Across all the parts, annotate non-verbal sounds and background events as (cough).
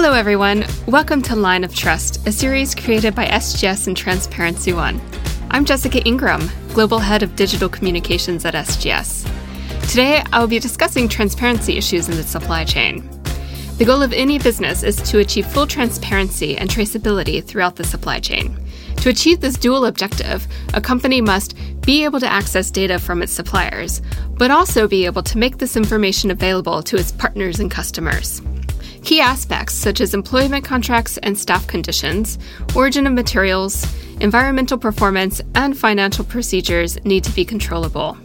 Hello, everyone. Welcome to Line of Trust, a series created by SGS and Transparency One. I'm Jessica Ingram, Global Head of Digital Communications at SGS. Today, I will be discussing transparency issues in the supply chain. The goal of any business is to achieve full transparency and traceability throughout the supply chain. To achieve this dual objective, a company must be able to access data from its suppliers, but also be able to make this information available to its partners and customers. Key aspects such as employment contracts and staff conditions, origin of materials, environmental performance, and financial procedures need to be controllable.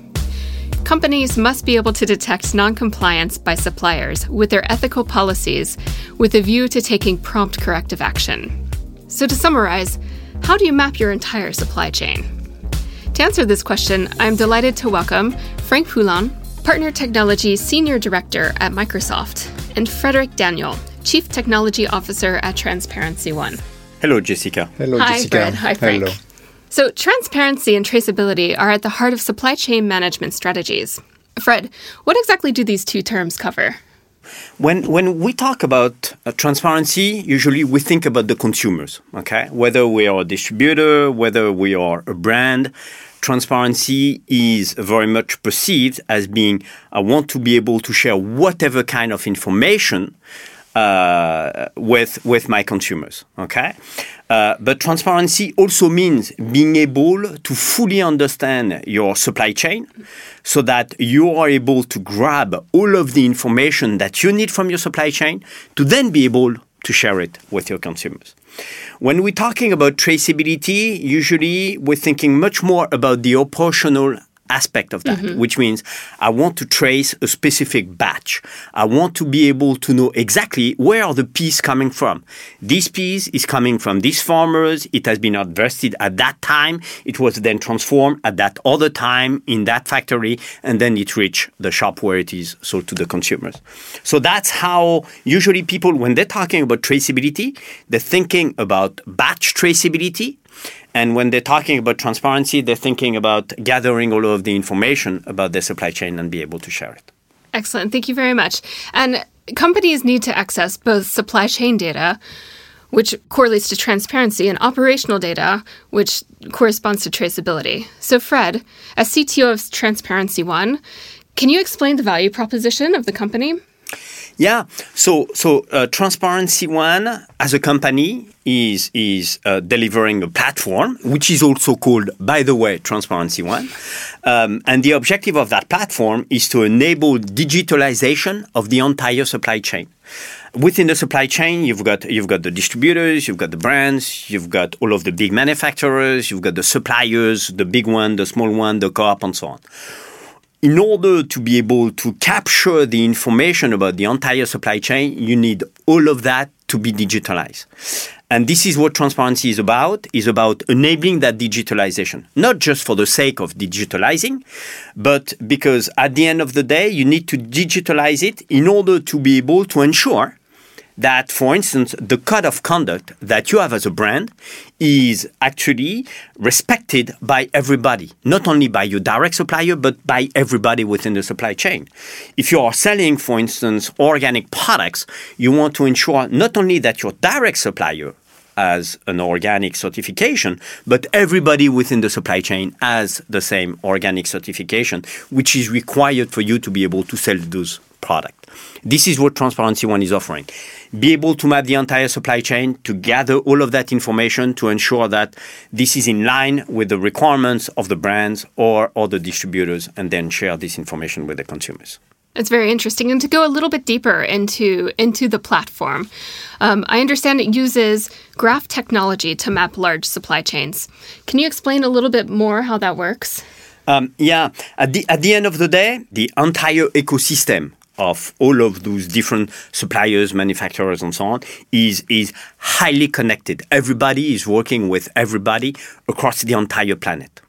Companies must be able to detect noncompliance by suppliers with their ethical policies with a view to taking prompt corrective action. So, to summarize, how do you map your entire supply chain? To answer this question, I'm delighted to welcome Frank Poulin, Partner Technology Senior Director at Microsoft, and Frederick Daniel, Chief Technology Officer at Transparency One. Hello, Jessica. Hello, Hi, Jessica. Fred. Hi, Frank. Hello. So, transparency and traceability are at the heart of supply chain management strategies. Fred, what exactly do these two terms cover? When when we talk about uh, transparency, usually we think about the consumers. Okay, whether we are a distributor, whether we are a brand, transparency is very much perceived as being I want to be able to share whatever kind of information uh, with with my consumers. Okay, uh, but transparency also means being able to fully understand your supply chain, so that you are able to grab all of the information that you need from your supply chain to then be able to share it with your consumers. When we're talking about traceability, usually we're thinking much more about the operational aspect of that, mm-hmm. which means I want to trace a specific batch. I want to be able to know exactly where are the peas coming from. This piece is coming from these farmers. It has been harvested at that time. It was then transformed at that other time in that factory, and then it reached the shop where it is sold to the consumers. So that's how usually people, when they're talking about traceability, they're thinking about batch traceability and when they're talking about transparency, they're thinking about gathering all of the information about their supply chain and be able to share it. Excellent. Thank you very much. And companies need to access both supply chain data, which correlates to transparency, and operational data, which corresponds to traceability. So, Fred, as CTO of Transparency One, can you explain the value proposition of the company? Yeah. So so uh, Transparency One as a company is is uh, delivering a platform which is also called, by the way, Transparency One. Um, and the objective of that platform is to enable digitalization of the entire supply chain. Within the supply chain, you've got you've got the distributors, you've got the brands, you've got all of the big manufacturers, you've got the suppliers, the big one, the small one, the co-op, and so on in order to be able to capture the information about the entire supply chain, you need all of that to be digitalized. And this is what transparency is about, is about enabling that digitalization, not just for the sake of digitalizing, but because at the end of the day, you need to digitalize it in order to be able to ensure that, for instance, the code of conduct that you have as a brand is actually respected by everybody, not only by your direct supplier, but by everybody within the supply chain. If you are selling, for instance, organic products, you want to ensure not only that your direct supplier as an organic certification, but everybody within the supply chain has the same organic certification, which is required for you to be able to sell those products. This is what Transparency One is offering. Be able to map the entire supply chain, to gather all of that information to ensure that this is in line with the requirements of the brands or other distributors, and then share this information with the consumers. It's very interesting. And to go a little bit deeper into into the platform, um, I understand it uses graph technology to map large supply chains. Can you explain a little bit more how that works? Um, yeah, at the, at the end of the day, the entire ecosystem of all of those different suppliers, manufacturers, and so on is is highly connected. Everybody is working with everybody across the entire planet.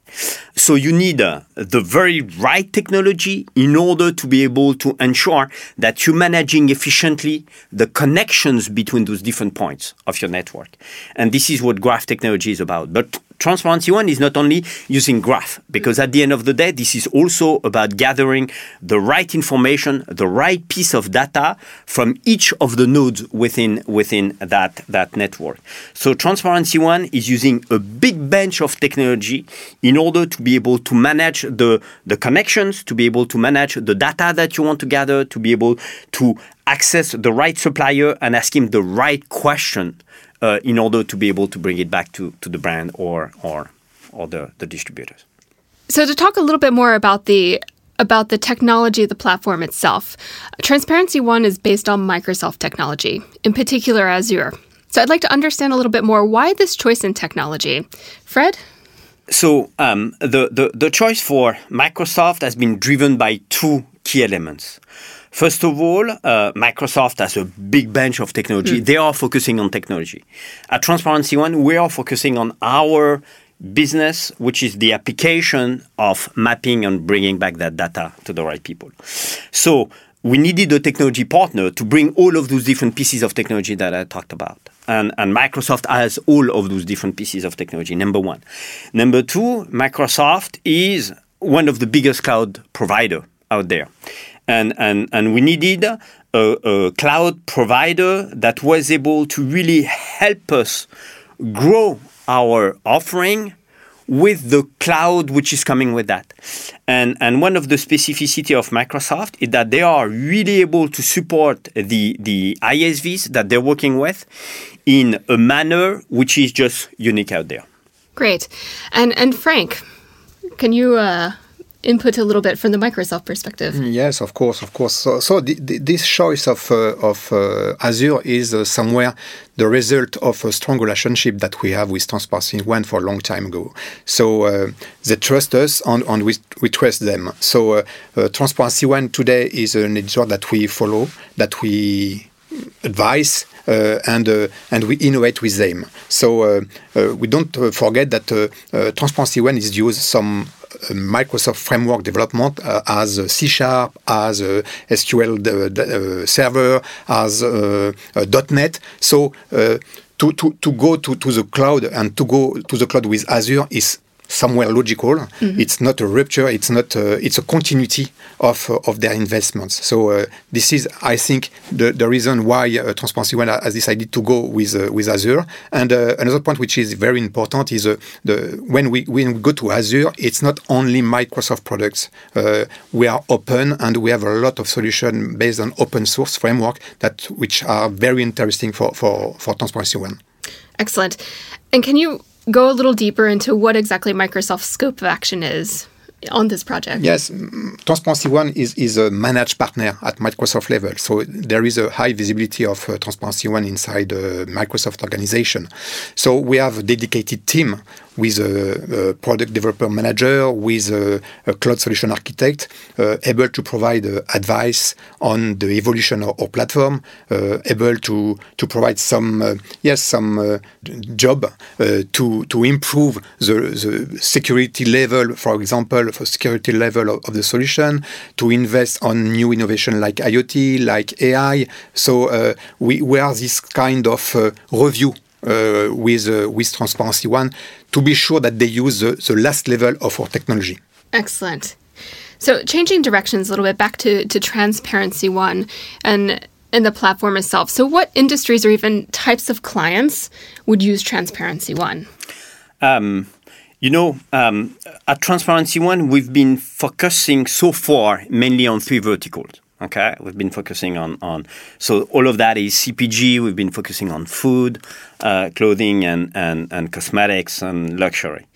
So you need uh, the very right technology in order to be able to ensure that you're managing efficiently the connections between those different points of your network. And this is what graph technology is about. But Transparency One is not only using graph, because at the end of the day, this is also about gathering the right information, the right piece of data from each of the nodes within within that that network. So Transparency One is using a big bench of technology in order to be able to manage the the connections, to be able to manage the data that you want to gather, to be able to access the right supplier and ask him the right question uh, in order to be able to bring it back to, to the brand or or or the, the distributors. So to talk a little bit more about the about the technology of the platform itself, Transparency One is based on Microsoft technology, in particular Azure. So I'd like to understand a little bit more why this choice in technology. Fred? So um, the, the, the choice for Microsoft has been driven by two key elements. First of all, uh, Microsoft has a big bench of technology. Mm. They are focusing on technology. At Transparency One, we are focusing on our business, which is the application of mapping and bringing back that data to the right people. So we needed a technology partner to bring all of those different pieces of technology that I talked about. And, and Microsoft has all of those different pieces of technology, number one. Number two, Microsoft is one of the biggest cloud provider out there and and and we needed a, a, cloud provider that was able to really help us grow our offering with the cloud which is coming with that. And and one of the specificity of Microsoft is that they are really able to support the the ISVs that they're working with in a manner which is just unique out there. Great. And and Frank, can you uh input a little bit from the Microsoft perspective. Yes, of course, of course. So, so the, the, this choice of uh, of uh, Azure is uh, somewhere the result of a strong relationship that we have with Transparency One for a long time ago. So uh, they trust us and, and we, we trust them. So uh, uh, Transparency One today is an editor that we follow, that we advise uh, and uh, and we innovate with them. So uh, we don't forget that Transparency One is used some Microsoft framework development uh, as C Sharp, as SQL uh, Server, as uh, .NET. So to, to, to go to, to the cloud and to go to the cloud with Azure is somewhere logical. Mm-hmm. It's not a rupture. It's not. A, it's a continuity of uh, of their investments. So uh, this is, I think, the, the reason why uh, Transparency One has decided to go with uh, with Azure. And uh, another point which is very important is uh, the when we when we go to Azure, it's not only Microsoft products. we are open and we have a lot of solutions based on open source framework that which are very interesting for for for Transparency One. Excellent. And can you go a little deeper into what exactly Microsoft's scope of action is on this project? Yes, Transparency One is, is a managed partner at Microsoft level. So there is a high visibility of uh, Transparency One inside the Microsoft organization. So we have a dedicated team with a, a product developer manager, with a, a cloud solution architect, uh, able to provide uh, advice on the evolution of our platform, uh, able to to provide some uh, yes some uh, job uh, to to improve the, the security level, for example, for security level of, of, the solution, to invest on new innovation like IoT, like AI. So we we are this kind of review uh, with uh, with Transparency One to be sure that they use the, the last level of our technology. Excellent. So changing directions a little bit back to, to Transparency One and and the platform itself. So what industries or even types of clients would use Transparency One? Um, you know, um, at Transparency One, we've been focusing so far mainly on three verticals. Okay, we've been focusing on on so all of that is CPG. We've been focusing on food, uh, clothing, and, and and cosmetics and luxury.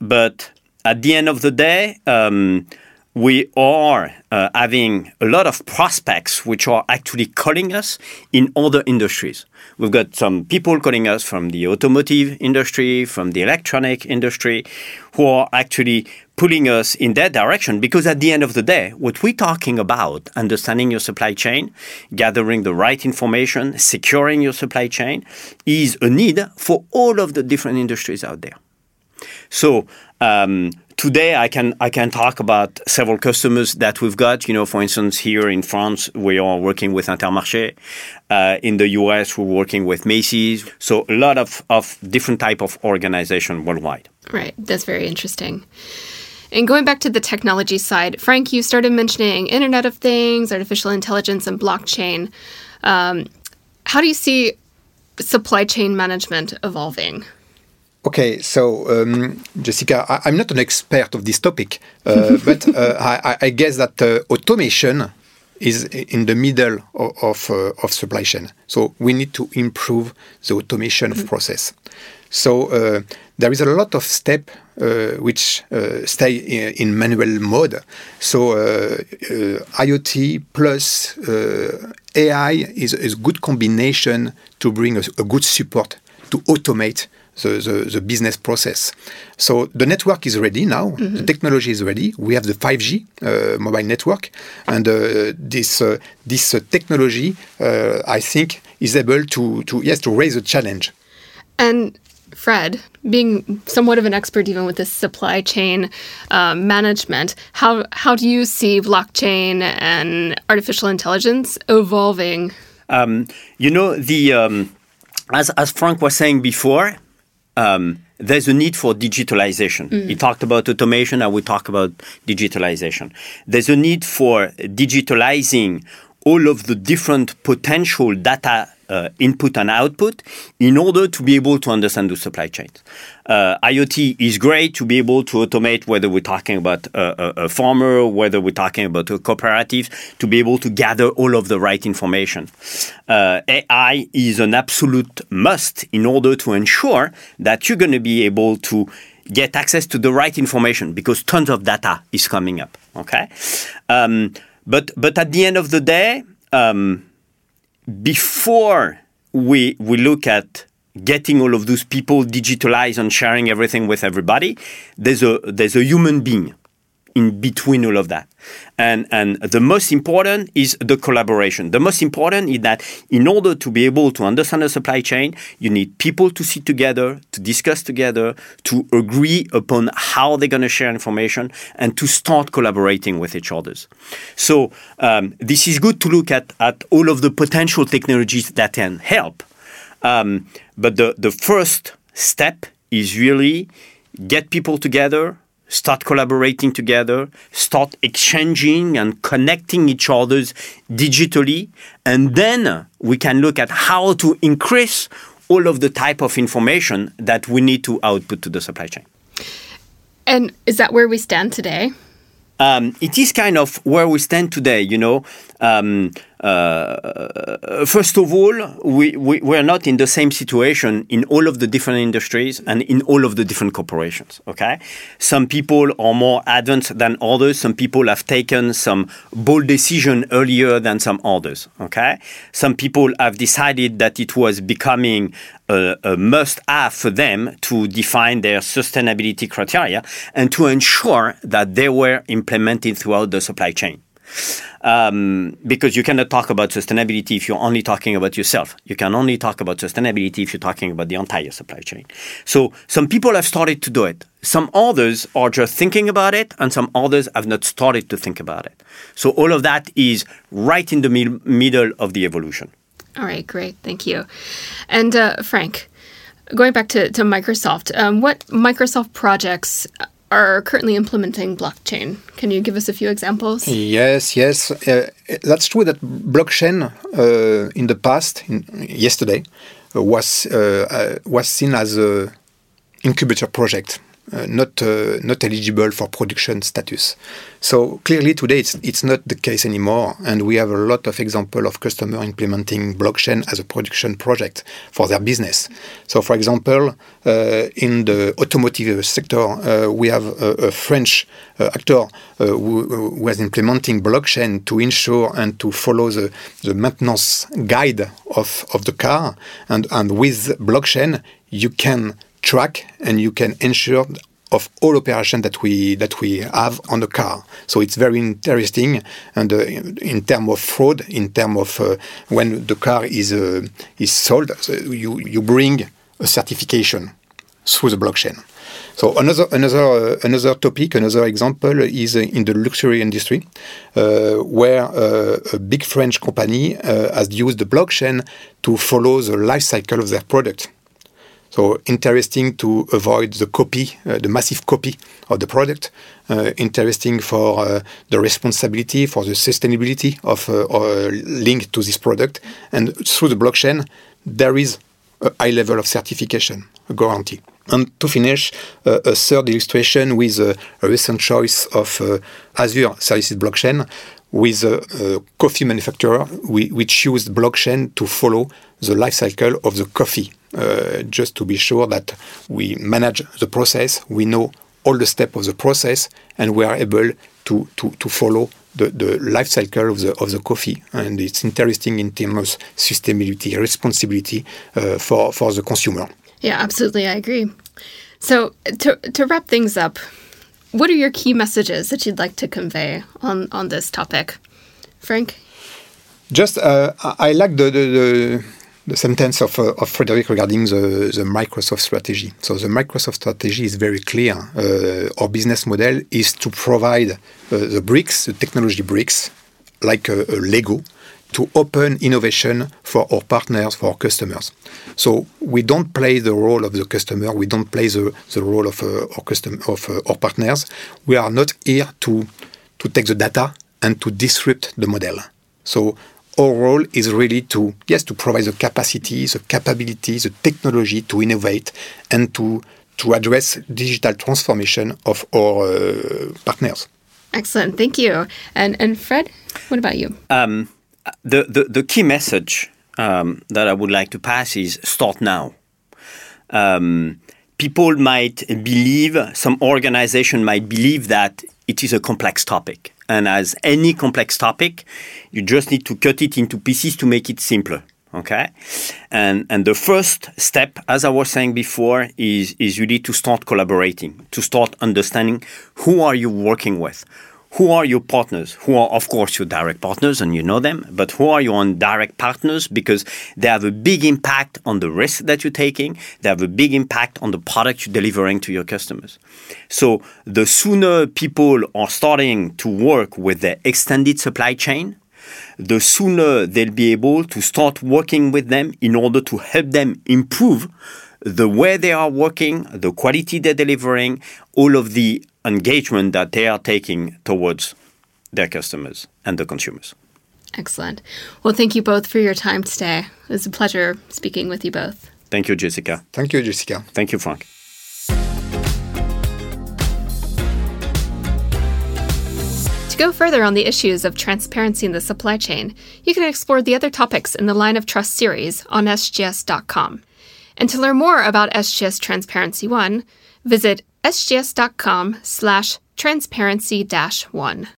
But at the end of the day, um, we are uh, having a lot of prospects which are actually calling us in other industries. We've got some people calling us from the automotive industry, from the electronic industry, who are actually pulling us in that direction because at the end of the day, what we're talking about, understanding your supply chain, gathering the right information, securing your supply chain, is a need for all of the different industries out there. So um, today I can I can talk about several customers that we've got. You know, for instance, here in France, we are working with Intermarché. Uh, in the US, we're working with Macy's. So a lot of, of different type of organization worldwide. Right. That's very interesting. And going back to the technology side, Frank, you started mentioning Internet of Things, artificial intelligence, and blockchain. Um, how do you see supply chain management evolving? Okay, so um, Jessica, I, am not an expert of this topic, uh, (laughs) but uh, I, I, guess that uh, automation is in the middle of of, uh, of, supply chain. So we need to improve the automation of mm-hmm. process. So uh, there is a lot of step uh, which stay in, in, manual mode. So IoT plus AI is, is a good combination to bring a, a good support to automate the, the, the, business process. So the network is ready now. Mm -hmm. The technology is ready. We have the 5G uh, mobile network, and uh, this uh, this uh, technology, uh, I think, is able to to yes to raise a challenge. And Fred, being somewhat of an expert even with this supply chain um, management, how how do you see blockchain and artificial intelligence evolving? Um, you know the. Um, as, as Frank was saying before, um, there's a need for digitalization. Mm. He talked about automation, and we talk about digitalization. There's a need for digitalizing all of the different potential data uh, input and output in order to be able to understand the supply chains. Uh, IoT is great to be able to automate whether we're talking about a, a, a farmer, whether we're talking about a cooperative, to be able to gather all of the right information. Uh, AI is an absolute must in order to ensure that you're going to be able to get access to the right information because tons of data is coming up. Okay, um, but but at the end of the day. Um, before we we look at getting all of those people digitalized and sharing everything with everybody, there's a there's a human being in between all of that. And, and the most important is the collaboration. The most important is that in order to be able to understand the supply chain, you need people to sit together, to discuss together, to agree upon how they're going to share information, and to start collaborating with each other. So um, this is good to look at, at all of the potential technologies that can help. Um, but the, the first step is really get people together, start collaborating together, start exchanging and connecting each other's digitally, and then we can look at how to increase all of the type of information that we need to output to the supply chain. And is that where we stand today? Um, it is kind of where we stand today, you know. Um, uh, first of all, we, we, we're not in the same situation in all of the different industries and in all of the different corporations. Okay, some people are more advanced than others. Some people have taken some bold decision earlier than some others. Okay, some people have decided that it was becoming a, a must-have for them to define their sustainability criteria and to ensure that they were implemented throughout the supply chain um, because you cannot talk about sustainability if you're only talking about yourself. You can only talk about sustainability if you're talking about the entire supply chain. So some people have started to do it. Some others are just thinking about it, and some others have not started to think about it. So all of that is right in the middle of the evolution. All right, great. Thank you. And uh, Frank, going back to, to Microsoft, um, what Microsoft projects are currently implementing blockchain. Can you give us a few examples? Yes, yes. Uh, that's true that blockchain uh, in the past, in, yesterday, was uh, uh, was seen as an incubator project not uh, not eligible for production status. So clearly today it's it's not the case anymore, and we have a lot of example of customer implementing blockchain as a production project for their business. So for example, uh, in the automotive sector, uh, we have a, a French uh, actor uh, who, who, was implementing blockchain to ensure and to follow the, the maintenance guide of, of the car, and and with blockchain you can track and you can ensure of all operation that we that we have on the car. So it's very interesting, and uh, in terms of fraud, in terms of uh, when the car is uh, is sold, so you you bring a certification through the blockchain. So another another uh, another topic, another example is in the luxury industry, uh, where uh, a big French company uh, has used the blockchain to follow the life cycle of their product. So interesting to avoid the copy, uh, the massive copy of the product. Uh, interesting for uh, the responsibility, for the sustainability of uh, linked to this product. And through the blockchain, there is a high level of certification, a guarantee. And to finish, uh, a third illustration with a, a recent choice of uh, Azure Services Blockchain with a, a coffee manufacturer, we, which used blockchain to follow the life cycle of the coffee uh, just to be sure that we manage the process, we know all the steps of the process, and we are able to, to, to follow the, the life cycle of the, of the coffee. And it's interesting in terms of sustainability, responsibility uh, for, for the consumer. Yeah, absolutely. I agree. So, to, to wrap things up, what are your key messages that you'd like to convey on, on this topic? Frank? Just, uh, I like the, the, the the sentence of, uh, of Frederick regarding the, the Microsoft strategy. So the Microsoft strategy is very clear. Uh, our business model is to provide uh, the bricks, the technology bricks, like a, a, Lego, to open innovation for our partners, for our customers. So we don't play the role of the customer. We don't play the, the role of uh, our custom of uh, our partners. We are not here to to take the data and to disrupt the model. So our role is really to yes to provide the capacity, the capability, the technology to innovate and to to address digital transformation of our uh, partners. Excellent, thank you. And and Fred, what about you? Um, the, the the key message um, that I would like to pass is start now. Um, people might believe, some organization might believe that it is a complex topic. And as any complex topic, you just need to cut it into pieces to make it simpler. Okay. And, and the first step, as I was saying before, is, is really to start collaborating, to start understanding who are you working with? Who are your partners? Who are, of course, your direct partners, and you know them, but who are your indirect partners? Because they have a big impact on the risk that you're taking, they have a big impact on the product you're delivering to your customers. So, the sooner people are starting to work with the extended supply chain, the sooner they'll be able to start working with them in order to help them improve the way they are working, the quality they're delivering, all of the engagement that they are taking towards their customers and the consumers. Excellent. Well, thank you both for your time today. It was a pleasure speaking with you both. Thank you, Jessica. Thank you, Jessica. Thank you, Frank. To go further on the issues of transparency in the supply chain, you can explore the other topics in the Line of Trust series on sgs.com. And to learn more about SGS Transparency One, visit sgs.com slash transparency-one.